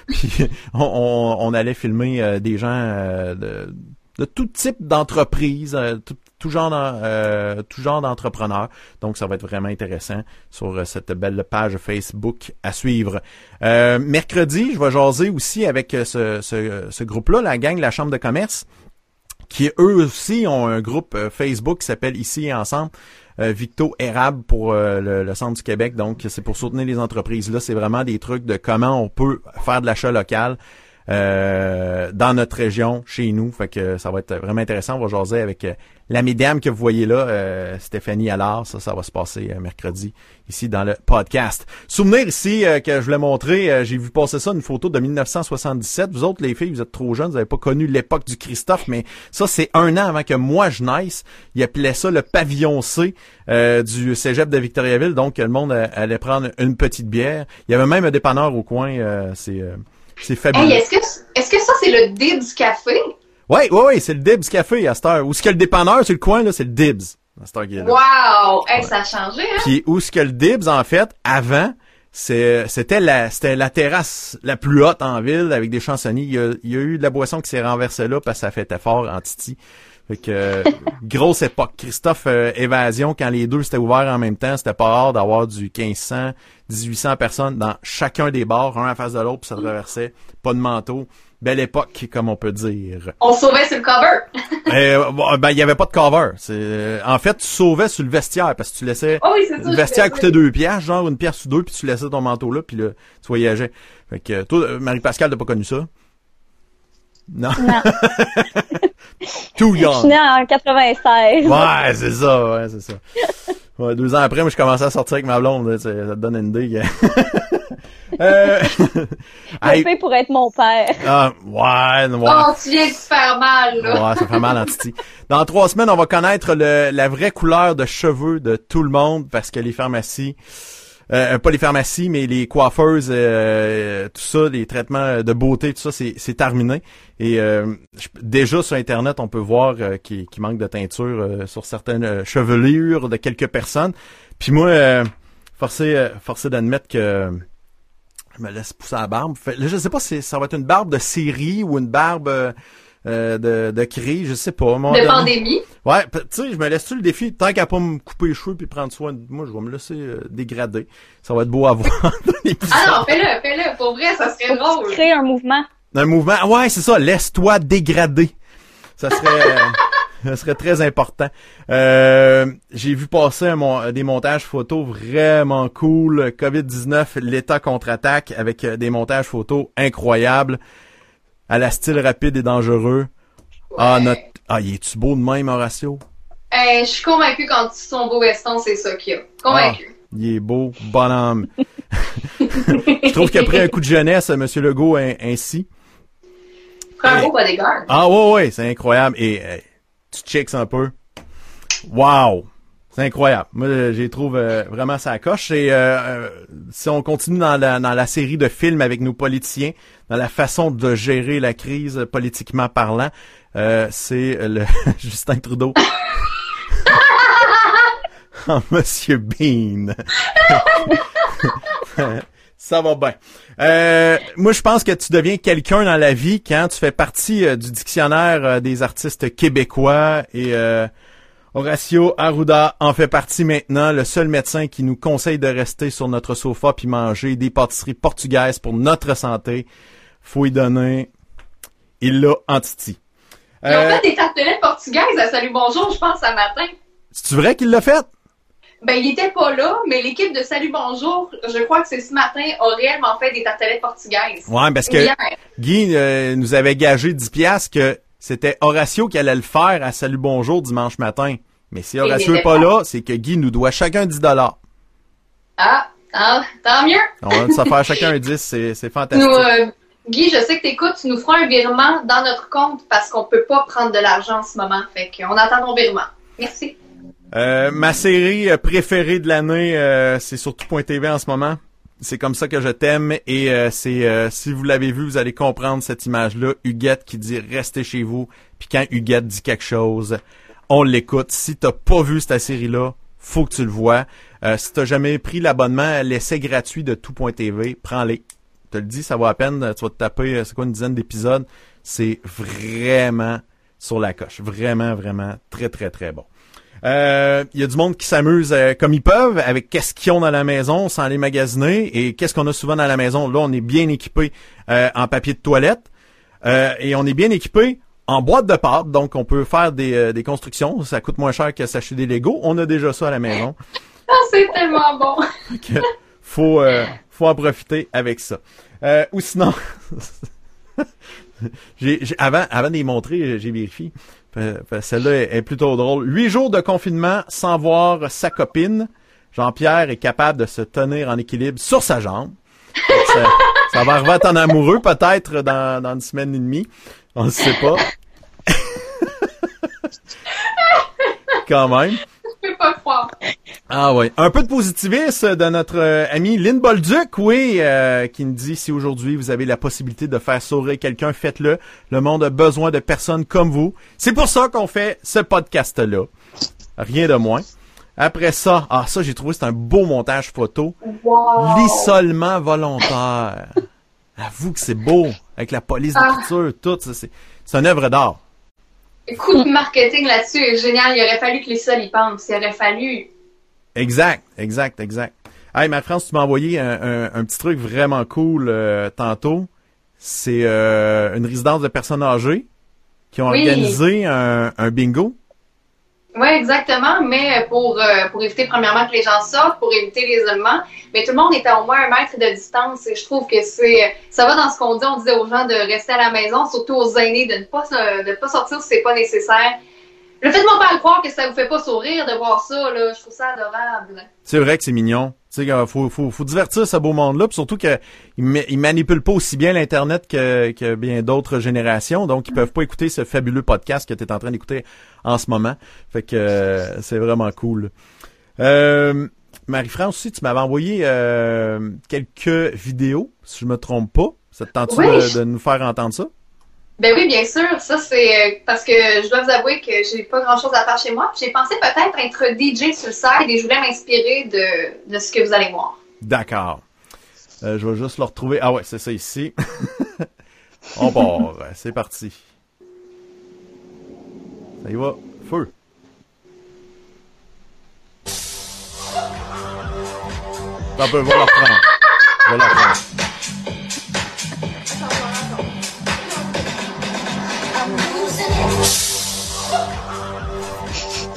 On, allait filmer euh, des gens euh, de, de tout type d'entreprise, euh, tout, euh, tout genre d'entrepreneurs. Donc ça va être vraiment intéressant sur cette belle page Facebook à suivre. Mercredi, je vais jaser aussi avec ce, ce, groupe-là, la gang de la Chambre de commerce qui eux aussi ont un groupe Facebook qui s'appelle Ici et Ensemble. Euh, Victo Érable pour euh, le, le centre du Québec. Donc, c'est pour soutenir les entreprises. Là, c'est vraiment des trucs de comment on peut faire de l'achat local euh, dans notre région, chez nous. Fait que ça va être vraiment intéressant. On va jaser avec euh, la mesdames que vous voyez là, euh, Stéphanie Allard. Ça, ça va se passer euh, mercredi ici dans le podcast. Souvenir ici euh, que je voulais montrer, j'ai vu passer ça, une photo de 1977. Vous autres, les filles, vous êtes trop jeunes, vous n'avez pas connu l'époque du Christophe, mais ça, c'est un an avant que moi je naisse. Il appelait ça le pavillon C du cégep de Victoriaville. Donc, le monde allait prendre une petite bière. Il y avait même un dépanneur au coin. c'est c'est fabuleux. Hey, est-ce que, est-ce que ça, c'est le du café? Oui, oui, oui, c'est le Dibs Café à cette heure. Où ce que le dépanneur sur le coin, là, c'est le Dibs. À cette heure est là. Wow! Hey, ça a changé, hein? Puis où ce que le Dibs, en fait, avant, c'était la c'était la terrasse la plus haute en ville avec des chansonniers. Il y a, il y a eu de la boisson qui s'est renversée là parce que ça fait fort en Titi. Fait que euh, grosse époque. Christophe euh, Évasion, quand les deux s'étaient ouverts en même temps, c'était pas rare d'avoir du 1500, 1800 personnes dans chacun des bars, un en face de l'autre, puis ça traversait. Pas de manteau. Belle époque, comme on peut dire. On sauvait sur le cover. euh, ben, il y avait pas de cover. C'est, en fait, tu sauvais sur le vestiaire parce que tu laissais. Oh oui, c'est ça, le vestiaire coûtait deux pièces, genre une pièce ou deux, puis tu laissais ton manteau là, puis là, tu voyageais. Fait que toi, Marie-Pascal, t'as pas connu ça? Non. Non. Too Je suis young. née en 96. Ouais, c'est ça, ouais, c'est ça. Ouais, deux ans après, moi, je commençais à sortir avec ma blonde, là, ça te donne une idée. euh, Je hey, sais pour être mon père. ah, ouais, ouais. Oh, tu viens de te faire mal, là. Ouais, ça fait mal en titi. Dans trois semaines, on va connaître le, la vraie couleur de cheveux de tout le monde parce que les pharmacies, euh, pas les pharmacies, mais les coiffeuses, euh, tout ça, les traitements de beauté, tout ça, c'est, terminé. Et euh, déjà sur Internet, on peut voir euh, qu'il, manque de teinture euh, sur certaines euh, chevelures de quelques personnes. Puis moi, forcé, forcé d'admettre que je me laisse pousser la barbe. Fait, là, je sais pas si ça va être une barbe de série ou une barbe euh, euh, de, de cri, je sais pas. moment De donné. pandémie. Ouais, tu sais, je me laisse-tu le défi, tant qu'à pas me couper les cheveux puis prendre soin de moi, je vais me laisser euh, dégrader. Ça va être beau à voir. Ah non, fais-le, fais-le. Pour vrai, ça serait Faut drôle. créer un mouvement? Un mouvement. Ouais, c'est ça, laisse-toi dégrader. Ça serait euh, ça serait très important. Euh, j'ai vu passer un mon- des montages photos vraiment cool. COVID-19, l'État contre-attaque avec euh, des montages photos incroyables à la style rapide et dangereux. Ah, notre... ah, il est-tu beau de même, Horatio? Je suis convaincue quand tu son beau veston, c'est ça qu'il y a. Convaincue. Il est beau, bonhomme. Je trouve qu'il a pris un coup de jeunesse, Monsieur Legault, ain- ainsi. Prends un beau bodyguard. Ah ouais, ouais, c'est incroyable. Et tu checks un peu. Wow! C'est incroyable. Moi, j'ai trouve euh, vraiment ça coche. Et euh, euh, si on continue dans la, série de films avec nos politiciens, dans la façon de gérer la crise politiquement parlant, euh, c'est le Justin Trudeau. Ah, Monsieur Bean. Ça va bien. Moi, je pense que tu deviens quelqu'un dans la vie quand tu fais partie du dictionnaire des artistes québécois et Horacio Arruda en fait partie maintenant, le seul médecin qui nous conseille de rester sur notre sofa puis manger des pâtisseries portugaises pour notre santé. Faut y donner. Il l'a en titi. Ils ont Euh, fait des tartelettes portugaises à Salut Bonjour, je pense, ce matin. C'est vrai qu'il l'a fait? Ben, il était pas là, mais l'équipe de Salut Bonjour, je crois que c'est ce matin, a réellement fait des tartelettes portugaises. Ouais, parce que Hier. Guy euh, nous avait gagé 10 piastres que c'était Horatio qui allait le faire à Salut Bonjour dimanche matin. Mais si Horatio il est était pas là, c'est que Guy nous doit chacun 10 dollars. Ah, ah, tant mieux. On va se faire chacun un 10, c'est, c'est Nous, fantastique. euh, Guy, je sais que t'écoutes, tu nous feras un virement dans notre compte parce qu'on peut pas prendre de l'argent en ce moment. Fait qu'on attend ton virement. Merci. Euh, ma série euh, préférée de l'année, euh, c'est sur tout.tv en ce moment. C'est comme ça que je t'aime et euh, c'est si vous l'avez vu, vous allez comprendre cette image-là. Huguette qui dit restez chez vous. Puis quand Huguette dit quelque chose, on l'écoute. Si t'as pas vu cette série-là, faut que tu le vois. Euh, si t'as jamais pris l'abonnement, l'essai gratuit de tout.tv, prends-les. Je te le dis, ça vaut la peine. Tu vas te taper, euh, c'est quoi, une dizaine d'épisodes. C'est vraiment sur la coche. Vraiment, vraiment très, très, très bon. Euh, Il y a du monde qui s'amuse euh, comme ils peuvent avec qu'est-ce qu'ils ont dans la maison sans les magasiner et qu'est-ce qu'on a souvent dans la maison. Là, on est bien équipé euh, en papier de toilette euh, et on est bien équipé en boîte de pâte, donc on peut faire des, euh, des constructions. Ça coûte moins cher que s'acheter des Legos. On a déjà ça à la maison. Ah, c'est tellement bon. faut euh, faut en profiter avec ça. Euh, ou sinon, j'ai, j'ai- avant avant de les montrer, j'ai vérifié. Celle-là est, est plutôt drôle. Huit jours de confinement sans voir sa copine. Jean-Pierre est capable de se tenir en équilibre sur sa jambe. Ça, ça va arriver à ton amoureux peut-être dans, dans une semaine et demie. On ne sait pas. Quand même. Je peux pas croire. Ah oui. Un peu de positivisme de notre euh, ami Lynn Bolduc, oui, euh, qui nous dit si aujourd'hui vous avez la possibilité de faire sourire quelqu'un, faites-le. Le monde a besoin de personnes comme vous. C'est pour ça qu'on fait ce podcast-là. Rien de moins. Après ça, ah ça j'ai trouvé c'est un beau montage photo. Wow! L'isolement volontaire. Avoue que c'est beau avec la police de Ah. tout ça, c'est c'est une œuvre d'art. Coup de marketing là-dessus est génial. Il aurait fallu que les sols y pensent. Il aurait fallu. Exact, exact, exact. Hey, Marie-France, tu m'as envoyé un, un- un petit truc vraiment cool euh, tantôt. C'est euh, une résidence de personnes âgées qui ont Oui. organisé un, un bingo. Oui, exactement. Mais pour, euh, pour éviter, premièrement, que les gens sortent, pour éviter l'isolement. Mais tout le monde est à au moins un mètre de distance. Et je trouve que c'est, ça va dans ce qu'on dit. On disait aux gens de rester à la maison, surtout aux aînés, de ne pas, de ne pas sortir si c'est pas nécessaire. Le fait de pas le croire que ça vous fait pas sourire de voir ça, là, je trouve ça adorable. C'est vrai que c'est mignon. Tu sais, faut, faut, faut divertir ce beau monde-là, puis surtout qu'ils ils manipulent pas aussi bien l'Internet que, que bien d'autres générations, donc ils peuvent pas écouter ce fabuleux podcast que tu es en train d'écouter en ce moment. Fait que euh, c'est vraiment cool. Euh, Marie-France aussi, tu m'avais envoyé euh, quelques vidéos, si je me trompe pas. Ça te tente Oui. de, de nous faire entendre ça? Ben oui, bien sûr. Ça, c'est euh, parce que je dois vous avouer que j'ai pas grand chose à faire chez moi. J'ai pensé peut-être être DJ sur le side et je voulais m'inspirer de, de ce que vous allez voir. D'accord. Euh, je vais juste le retrouver. Ah ouais, c'est ça ici. On part. C'est parti. Ça y va. Feu. Un peu, va la reprendre. Reprendre.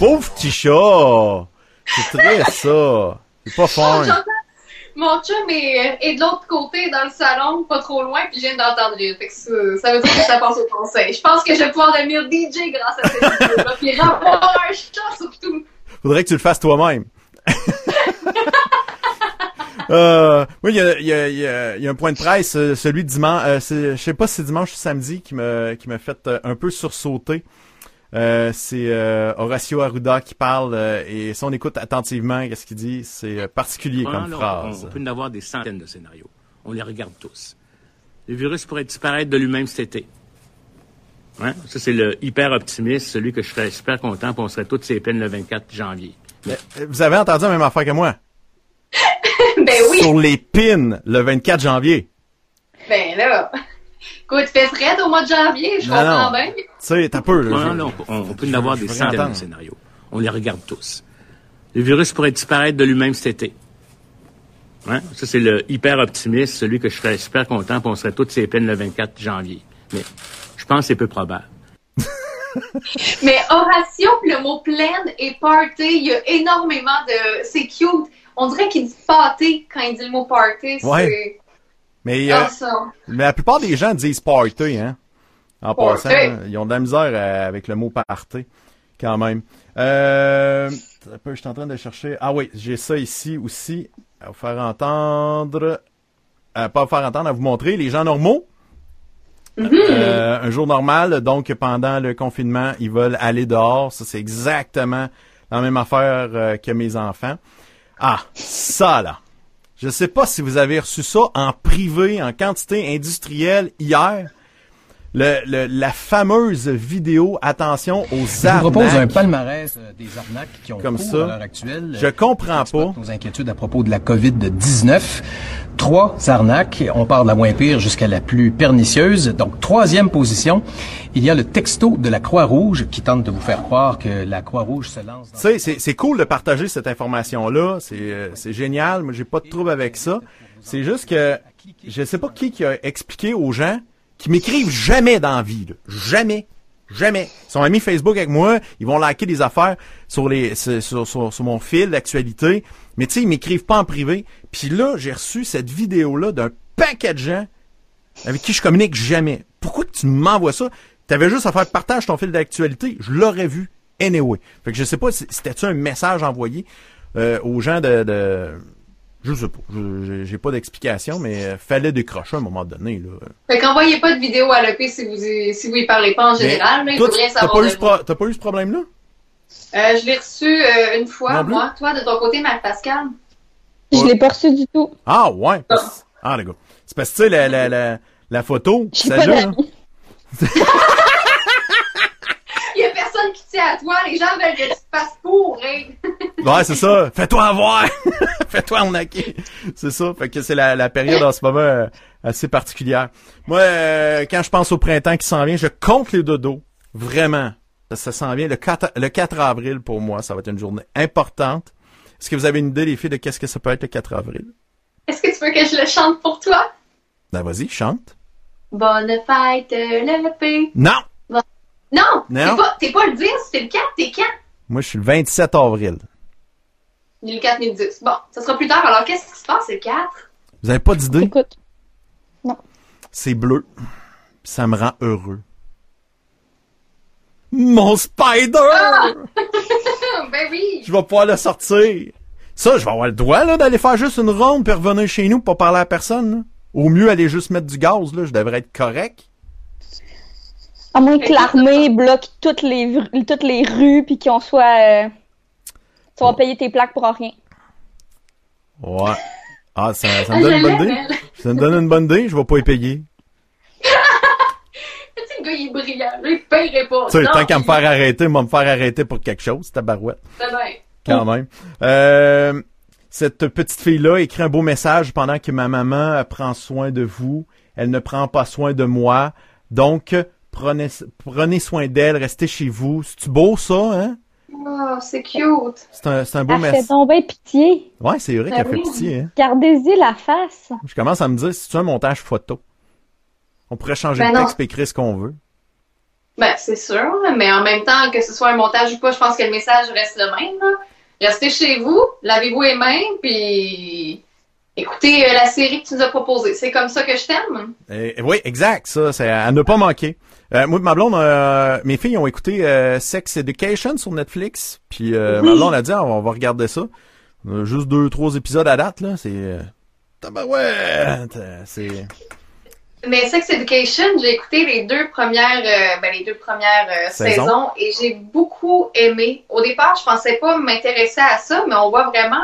Pauvre petit chat! C'est triste, ça. C'est pas fin. Mon chum est, est de l'autre côté dans le salon, pas trop loin, puis je viens d'entendre rire. Fait que ça, ça veut dire que ça passe au conseil. Je pense que je vais pouvoir devenir DJ grâce à cette vidéo-là, puis avoir un chat surtout. Faudrait que tu le fasses toi-même. euh, oui, il y a, il y, a, il y, a, il y a un point de presse, euh, celui de dimanche. Euh, je sais pas si c'est dimanche ou samedi qui me qui m'a fait un peu sursauter. Euh, c'est euh, Horacio Arruda qui parle euh, et si on écoute attentivement qu'est-ce qu'il dit, c'est euh, particulier comme là, phrase. On, on peut en avoir des centaines de scénarios. On les regarde tous. Le virus pourrait disparaître de lui-même cet été. Hein? Ça, c'est le hyper optimiste, celui que je serais super content, puis on serait tous ses peines le 24 janvier. Vous avez entendu la même affaire que moi? Ben oui, sur les pins le 24 janvier. ben là. Écoute, fait frais au mois de janvier, je Non, comprends non. bien. Tu sais, t'as peu. là. Voilà, Je- là, on, peut en avoir des centaines de scénarios. On les regarde tous. Le virus pourrait disparaître de lui-même cet été. Hein? Ça, c'est le hyper optimiste, celui que je serais super content, puis on serait tous ses peines le 24 janvier. Mais je pense que c'est peu probable. Mais Horatio, puis le mot pleine et party, il y a énormément de. C'est cute. On dirait qu'il dit pâté quand il dit le mot party. C'est. Ouais. Mais, euh, Ah, mais la plupart des gens disent party, hein. En Party. passant, ils ont de la misère avec le mot party, quand même. Euh, je suis en train de chercher. Ah oui, j'ai ça ici aussi à vous faire entendre. À pas vous faire entendre, à vous montrer les gens normaux. Euh, un jour normal, donc pendant le confinement, ils veulent aller dehors. Ça, c'est exactement la même affaire euh, que mes enfants. Ah, ça là. Je sais pas si vous avez reçu ça en privé, en quantité industrielle hier. Le, le- la fameuse vidéo, attention aux Je vous propose un arnaques. palmarès euh, des arnaques qui ont Comme cours ça. à l'heure actuelle. Je comprends pas. Nos inquiétudes à propos de la COVID-19. Trois arnaques. On part de la moins pire jusqu'à la plus pernicieuse. Donc, troisième position, il y a le texto de la Croix-Rouge qui tente de vous faire croire que la Croix-Rouge se lance dans... Tu sais, c'est, cool de partager cette information-là. C'est, euh, c'est génial. Moi, j'ai pas de trouble avec ça. C'est juste que je sais pas qui qui a expliqué aux gens qui m'écrivent jamais dans la vie. là. Jamais. Jamais. Ils sont amis Facebook avec moi. Ils vont liker des affaires sur les sur, sur, sur- mon fil d'actualité. Mais tu sais, ils m'écrivent pas en privé. Puis là, j'ai reçu cette vidéo-là d'un paquet de gens avec qui je communique jamais. Pourquoi tu m'envoies ça? T'avais juste à faire partage ton fil d'actualité. Je l'aurais vu. Anyway. Fait que je sais pas si c'était-tu un message envoyé euh, aux gens de, de... Je sais pas. Je- J'ai j'ai pas d'explication, mais euh, fallait décrocher à un moment donné. Là. Fait qu'envoyez pas de vidéo à l'EP si vous y, si vous y parlez pas en général. là, il toi, rien t'as savoir pas, eu ce pro- t'as pas eu ce problème-là? Euh, je l'ai reçu euh, une fois, moi. Toi, de ton côté, Marc-Pascal? Je l'ai pas reçu du tout. Ah ouais. parce- Ah les gars. C'est parce que tu sais la, la, la, la photo, ça là, tient à toi. Les gens veulent que tu te fasses pour, hein. Ouais, c'est ça. Fais-toi avoir. Fais-toi arnaquer. C'est ça. Fait que c'est la, la période en ce moment euh, assez particulière. Moi, euh, quand je pense au printemps qui s'en vient, je compte les dodos. Vraiment. Ça, ça s'en vient. Le 4, le 4 avril, pour moi, ça va être une journée importante. Est-ce que vous avez une idée, les filles, de qu'est-ce que ça peut être le 4 avril? Est-ce que tu veux que je le chante pour toi? Ben, vas-y, chante. Bonne fête, le paix. Non! Non! Non? T'es pas, le 10, t'es le 4, t'es quand? Moi, je suis le 27 avril. Ni le 4, ni le 10. Bon, ça sera plus tard. Alors, qu'est-ce qui se passe, c'est le 4? Vous avez pas d'idée? Écoute. C'est bleu. Ça me rend heureux. Mon spider! ben oui! Je vais pouvoir le sortir. Ça, je vais avoir le droit là, d'aller faire juste une ronde puis revenir chez nous pour pas parler à personne. là. Au mieux, aller juste mettre du gaz, là, je devrais être correct. À moins que l'armée bloque toutes les, toutes les rues puis qu'on soit. euh, tu vas payer tes plaques pour rien. Ouais. Ah, ça, ça Ah, me donne une bonne idée. Ça me donne une bonne idée, je vais pas y payer. Tu sais, le gars, il est brillant. Lui, il paierait pas. Tu sais, tant qu'à me il- faire arrêter, moi me faire arrêter pour quelque chose, tabarouette. C'est bien. Quand même. Euh, cette petite fille-là écrit un beau message pendant que ma maman elle prend soin de vous. Elle ne prend pas soin de moi. Donc, prenez, prenez soin d'elle, restez chez vous. C'est-tu beau, ça, hein? Oh, c'est cute. C'est un, c'est un beau Elle fait message. donc bien pitié. Ouais, c'est vrai qu'elle fait oui. pitié, hein? Gardez-y la face. Je commence à me dire, c'est un montage photo? On pourrait changer Ben le texte et écrire ce qu'on veut. Ben, c'est sûr, mais en même temps, que ce soit un montage ou pas, je pense que le message reste le même. là. Restez chez vous, lavez-vous les mains, puis écoutez euh, la série que tu nous as proposée. C'est comme ça que je t'aime. Euh, oui, exact, ça, c'est à ne pas manquer. Euh, moi, ma blonde, euh, mes filles ont écouté euh, Sex Education sur Netflix, puis euh, ma blonde a dit, Ah, on va regarder ça. On a juste deux, trois épisodes à date, là, c'est... Euh, c'est... Mais Sex Education, j'ai écouté les deux premières, ben, les deux premières euh, Saison. saisons et j'ai beaucoup aimé. Au départ, je pensais pas m'intéresser à ça, mais on voit vraiment,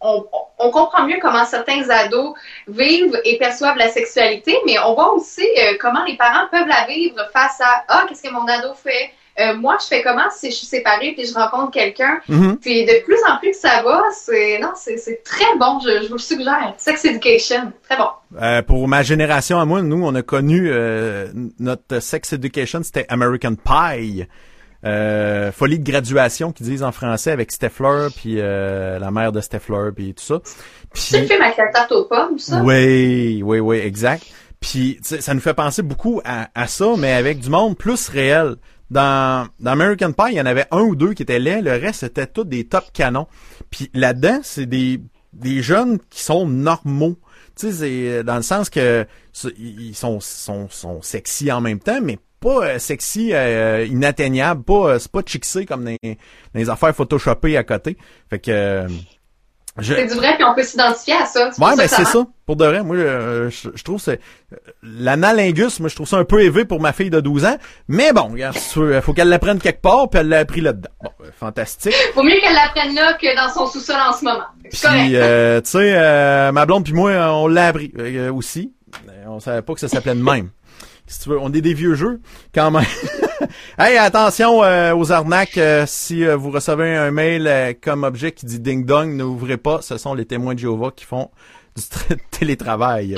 on, on comprend mieux comment certains ados vivent et perçoivent la sexualité, mais on voit aussi euh, comment les parents peuvent la vivre face à ah qu'est-ce que mon ado fait? Euh, moi, je fais comment si je suis séparée puis je rencontre quelqu'un? Mhm. Puis de plus en plus que ça va, c'est non, c'est c'est très bon. Je, je vous le suggère. Sex Education, très bon. Euh, pour ma génération à moi, nous, on a connu euh, notre sex education, c'était American Pie. Euh, folie de graduation qu'ils disent en français avec Steffler puis euh, la mère de Steffler puis tout ça. C'est le Puis film avec la tarte aux pommes, ça? oui, oui, oui, exact. Puis ça nous fait penser beaucoup à, à ça, mais avec du monde plus réel. Dans, dans American Pie, il y en avait un ou deux qui étaient laids, le reste c'était tous des top canons. Puis là-dedans, c'est des des jeunes qui sont normaux. Tu sais, c'est dans le sens que ils sont, sont, sont sexy en même temps, mais pas euh, sexy euh, inatteignable, pas euh, c'est pas chicksé comme dans, les- dans les affaires photoshopées à côté. Fait que euh, je, C'est du vrai, puis on peut s'identifier à ça. Ouais, ben que c'est ça. Pour de vrai, moi, euh, je, je trouve c'est euh, l'analingus, moi, je trouve ça un peu élevé pour ma fille de 12 ans. Mais bon, regarde, faut qu'elle l'apprenne quelque part, puis elle l'a appris là-dedans. Bon, euh, fantastique. Vaut mieux qu'elle l'apprenne là que dans son sous-sol en ce moment. Puis, euh, tu sais, euh, ma blonde puis moi, euh, on l'a appris euh, aussi. Euh, On savait pas que ça s'appelait de même. Si tu veux, on est des vieux jeux, quand même. hey, attention euh, aux arnaques. euh, si euh, vous recevez un mail euh, comme objet qui dit ding dong, n'ouvrez pas. Ce sont les témoins de Jéhovah qui font du tra- télétravail.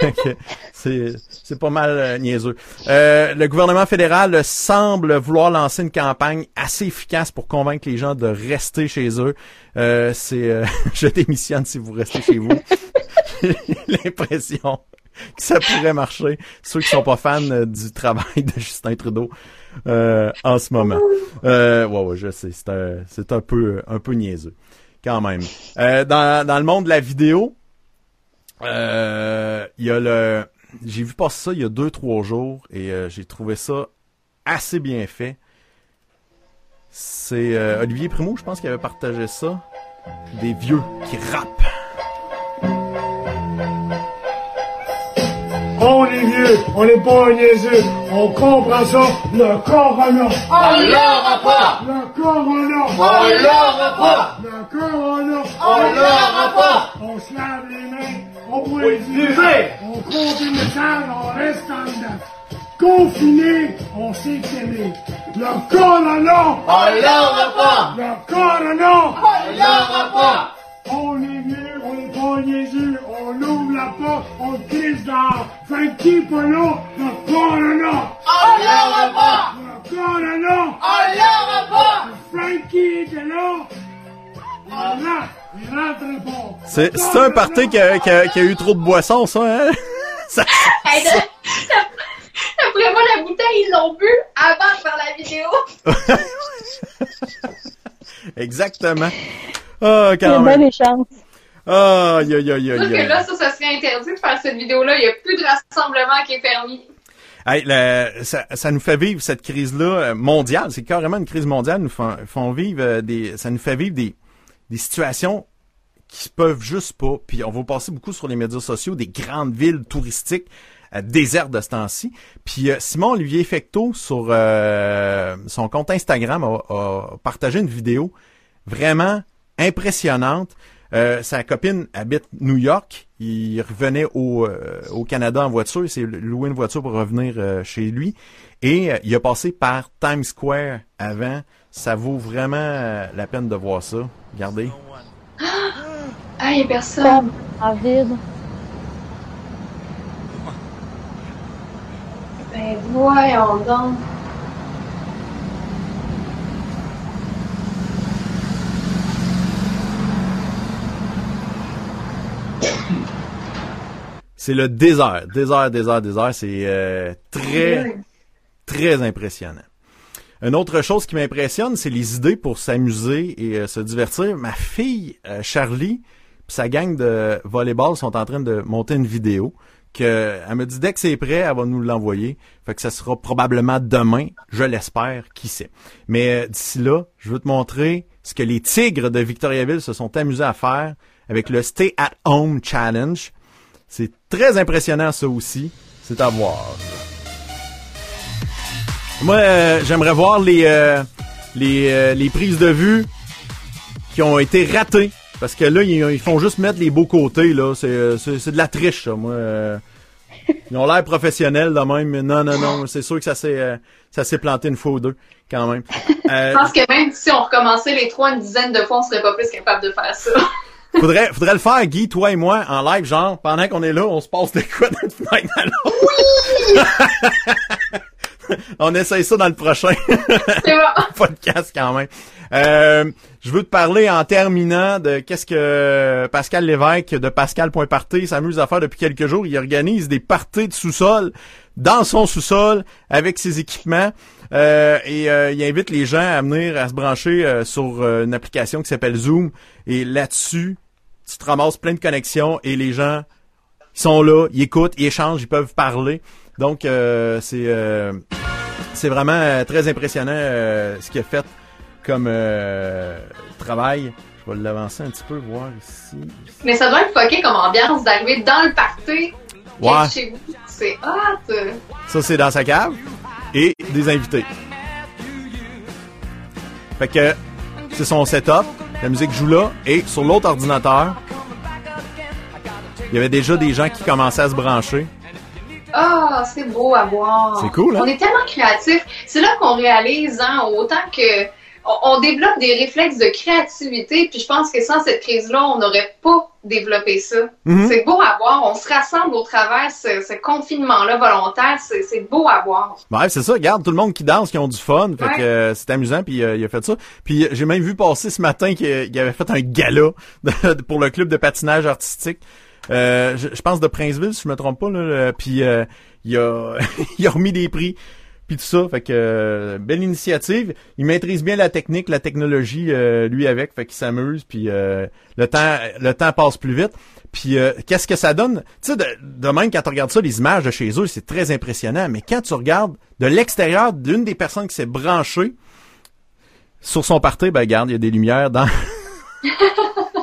Parce c'est pas mal euh, niaiseux. Euh, le gouvernement fédéral semble vouloir lancer une campagne assez efficace pour convaincre les gens de rester chez eux. C'est je démissionne si vous restez chez vous. L'impression que ça pourrait marcher. Ceux qui sont pas fans euh, du travail de Justin Trudeau euh, en ce moment. Euh, ouais, ouais, je sais, c'est un, un peu un peu niaiseux quand même. Euh, dans, dans le monde de la vidéo, euh, il y a le. J'ai vu passer ça il y a deux, trois jours et euh, j'ai trouvé ça assez bien fait. C'est euh, Olivier Primo, je pense, qui avait partagé ça. Des vieux qui rappent. On est vieux, on n'est pas niaiseux, on comprend ça, le corona. On l'aura pas! Le corona. On l'aura pas! Le corona. On l'aura pas! On se lave les mains, on Oui, du vin, vin. on compte une salle, on reste en dedans. Confiné, on sait s'aimer. Le corona! On l'aura pas! Le corona! On l'aura pas! On est vieux, on est pas niaiseux, on ouvre la porte, on crise dehors. Frankie Polo, le corona! On l'aura pas! Le corona! On l'aura pas! Frankie était là! Voilà, il rentre pas. C'est c'est un party qui a, qui, a, qui a eu trop de boissons, ça, hein? Ça- Hey, de- D'après moi, la bouteille, ils l'ont bu avant de faire la vidéo. Exactement. Ah, Il y a quand même. des chances. Ah, aïe, aïe, aïe, Sauf aïe, que là, ça, ça serait interdit de faire cette vidéo-là. Il n'y a plus de rassemblement qui est permis. Hey, le- ça, ça nous fait vivre cette crise-là euh, mondiale. C'est carrément une crise mondiale. Nous font, font vivre euh, des, ça nous fait vivre des, des situations qui se peuvent juste pas. Puis on va passer beaucoup sur les médias sociaux des grandes villes touristiques euh, désertes de ce temps-ci. Puis euh, Simon Olivier Fecteau sur euh, son compte Instagram a, a partagé une vidéo vraiment impressionnante. Euh, sa copine habite New York. Il revenait au, euh, au Canada en voiture. Il s'est loué une voiture pour revenir euh, chez lui. Et euh, il a passé par Times Square avant. Ça vaut vraiment euh, la peine de voir ça. Regardez. Ah, il n'y a personne. En vide. Ben, voyons donc. C'est le désert. Désert, désert, désert. C'est euh, très, très impressionnant. Une autre chose qui m'impressionne, c'est les idées pour s'amuser et euh, se divertir. Ma fille, euh, Charlie, puis sa gang de volleyball sont en train de monter une vidéo que elle me dit dès que c'est prêt, elle va nous l'envoyer. Fait que ça sera probablement demain, je l'espère, qui sait? Mais euh, d'ici là, je veux te montrer ce que les Tigres de Victoriaville se sont amusés à faire avec le Stay at Home Challenge. C'est très impressionnant ça aussi. C'est à voir. Moi, euh, j'aimerais voir les, euh, les, euh, les prises de vue qui ont été ratées. Parce que là, ils, font juste mettre les beaux côtés. là. C'est, euh, de la triche, ça. Moi, euh, ils ont l'air professionnels de même, mais non, non, non. C'est sûr que ça s'est, euh, ça s'est planté une fois ou deux, quand même. Euh, Je pense que même si on recommençait les trois une dizaine de fois, on serait pas plus capable de faire ça. Faudrait, faudrait le faire, Guy, toi et moi, en live, genre, pendant qu'on est là, on se passe des quoi d'une fenêtre à l'autre. on essaye ça dans le prochain. Bon. podcast quand même. Euh, je veux te parler en terminant de qu'est-ce que Pascal Lévesque de Pascal.party s'amuse à faire depuis quelques jours. Il organise des parties de sous-sol dans son sous-sol avec ses équipements Euh, et euh, il invite les gens à venir à se brancher euh, sur euh, une application qui s'appelle Zoom et là-dessus tu te ramasses plein de connexions et les gens sont là, ils écoutent, ils échangent, ils peuvent parler. Donc euh, c'est euh, c'est vraiment euh, très impressionnant euh, ce qu'il a fait comme travail. Je vais l'avancer un petit peu, voir ici. Mais ça doit être fucké comme ambiance d'arriver dans le party Ouais. chez vous. C'est hot. Ça, c'est dans sa cave. Et des invités. Fait que c'est son setup. La musique joue là. Et sur l'autre ordinateur, il y avait déjà des gens qui commençaient à se brancher. Ah, c'est beau à voir. C'est cool, hein? On est tellement créatifs. C'est là qu'on réalise, hein, autant que on, on développe des réflexes de créativité. Puis je pense que sans cette crise-là, on n'aurait pas développé ça. Mhm. C'est beau à voir. On se rassemble au travers ce, ce confinement-là volontaire. C'est beau à voir. Bref, c'est ça. Regarde, tout le monde qui danse, qui ont du fun. Fait Ouais. que euh, c'est amusant. Puis euh, il a fait ça. Puis euh, j'ai même vu passer ce matin qu'il il avait fait un gala de- pour le club de patinage artistique. Euh, je, je pense de Princeville, si je me trompe pas. Là, puis euh, il a il a remis des prix. Puis tout ça, fait que euh, belle initiative. Il maîtrise bien la technique, la technologie, euh, lui avec, fait qu'il s'amuse. Puis euh, le temps, le temps passe plus vite. Puis euh, qu'est-ce que ça donne? Tu sais, de, de même quand tu regardes ça, les images de chez eux, c'est très impressionnant. Mais quand tu regardes de l'extérieur d'une des personnes qui s'est branchée sur son party, ben regarde, il y a des lumières dans.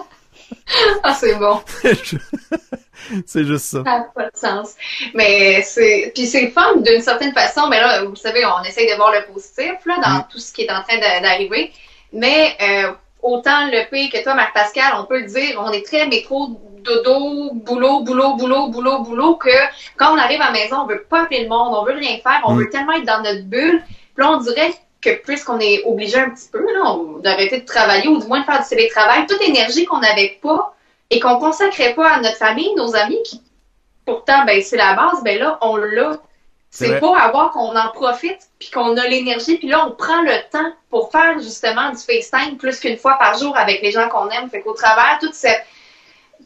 Ah, c'est bon. c'est juste ça. Ça n'a pas de sens. Mais c'est. Puis c'est fun d'une certaine façon. Mais là, vous savez, on essaye de voir le positif là, dans tout ce qui est en train d'a- d'arriver. Mais euh, autant le pire que toi, Marc-Pascal, on peut le dire, on est très métro, dodo, boulot, boulot, boulot, boulot, boulot, que quand on arrive à la maison, on veut pas appeler le monde, on veut rien faire, on Mm. veut tellement être dans notre bulle. Puis là, on dirait que puisqu'on est obligé un petit peu d'arrêter de travailler ou du moins de faire du télétravail, toute énergie qu'on n'avait pas et qu'on consacrait pas à notre famille, nos amis, qui pourtant ben c'est la base, ben là on l'a. C'est beau à voir qu'on en profite puis qu'on a l'énergie puis là on prend le temps pour faire justement du FaceTime plus qu'une fois par jour avec les gens qu'on aime. Fait qu'au travers toute cette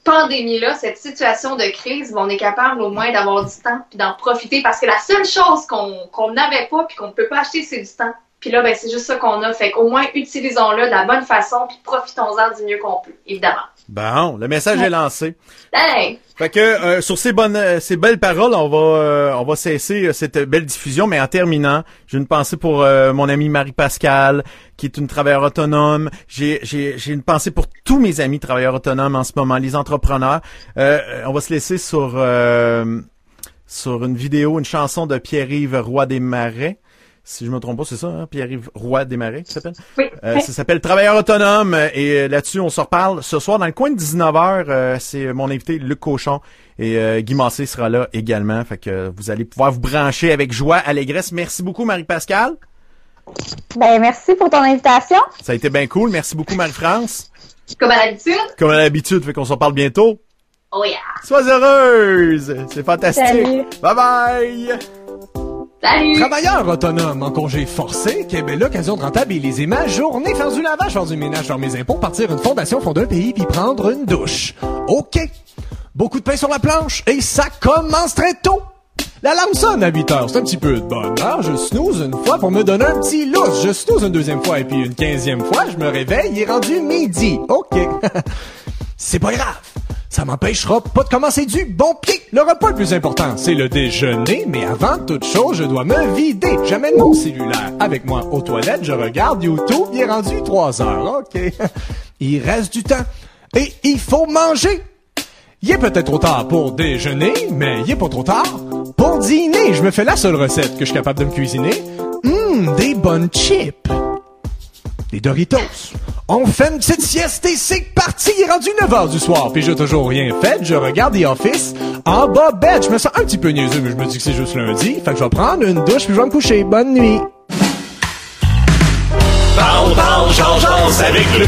pandémie-là, cette situation de crise, ben, on est capable au moins d'avoir du temps puis d'en profiter parce que la seule chose qu'on qu'on n'avait pas puis qu'on ne peut pas acheter, c'est du temps. Puis là, ben, c'est juste ça qu'on a. Fait qu'au moins, utilisons-le de la bonne façon puis profitons-en du mieux qu'on peut, évidemment. Bon, le message est lancé. Hey! Fait que euh, sur ces bonnes, euh, ces belles paroles, on va, euh, on va cesser euh, cette belle diffusion. Mais en terminant, j'ai une pensée pour euh, mon amie Marie Pascal, qui est une travailleuse autonome. J'ai, j'ai, j'ai une pensée pour tous mes amis travailleurs autonomes en ce moment, les entrepreneurs. On va se laisser sur euh, sur une vidéo, une chanson de Pierre-Yves Roy des Marais. Si je me trompe pas, c'est ça, hein? Pierre-Yves Roy des Marais, qui s'appelle? Oui. Euh, ça s'appelle Travailleur autonome euh, et euh, là-dessus on se reparle ce soir dans le coin de 19h. euh, c'est mon invité Luc Cochon et euh, Guy Massé sera là également. Fait que euh, vous allez pouvoir vous brancher avec joie, allégresse. Merci beaucoup Marie-Pascal. Ben, merci pour ton invitation. Ça a été bien cool. Merci beaucoup Marie-France. Comme à l'habitude. Comme à l'habitude, fait qu'on se reparle bientôt. Oh yeah! Sois heureuse! C'est fantastique. Salut. Bye bye! Salut! Travailleur autonome en congé forcé, quelle belle occasion de rentabiliser ma journée, faire du lavage, faire du ménage, faire mes impôts, partir une fondation, fonder un pays, puis prendre une douche. OK. Beaucoup de pain sur la planche, et ça commence très tôt. L'alarme sonne à 8 heures, c'est un petit peu de bonne heure. Je snooze une fois pour me donner un petit lousse. Je snooze une deuxième fois, et puis une quinzième fois, je me réveille, il est rendu midi. OK. C'est pas grave. Ça m'empêchera pas de commencer du bon pied. Le repas le plus important, c'est le déjeuner, mais avant toute chose, je dois me vider. J'amène mon cellulaire avec moi aux toilettes, je regarde YouTube, il est rendu 3 heures. OK. Il reste du temps. Et il faut manger. Il est peut-être trop tard pour déjeuner, mais il est pas trop tard pour dîner. Je me fais la seule recette que je suis capable de me cuisiner. Hum, des bonnes chips. Des Doritos. On fait une petite sieste et c'est parti. Il est rendu 9h du soir, puis j'ai toujours rien fait. Je regarde The Office en bas bête. Je me sens un petit peu niaiseux, mais je me dis que c'est juste lundi. Fait que je vais prendre une douche puis je vais me coucher. Bonne nuit. Parle, parle, change, avec le.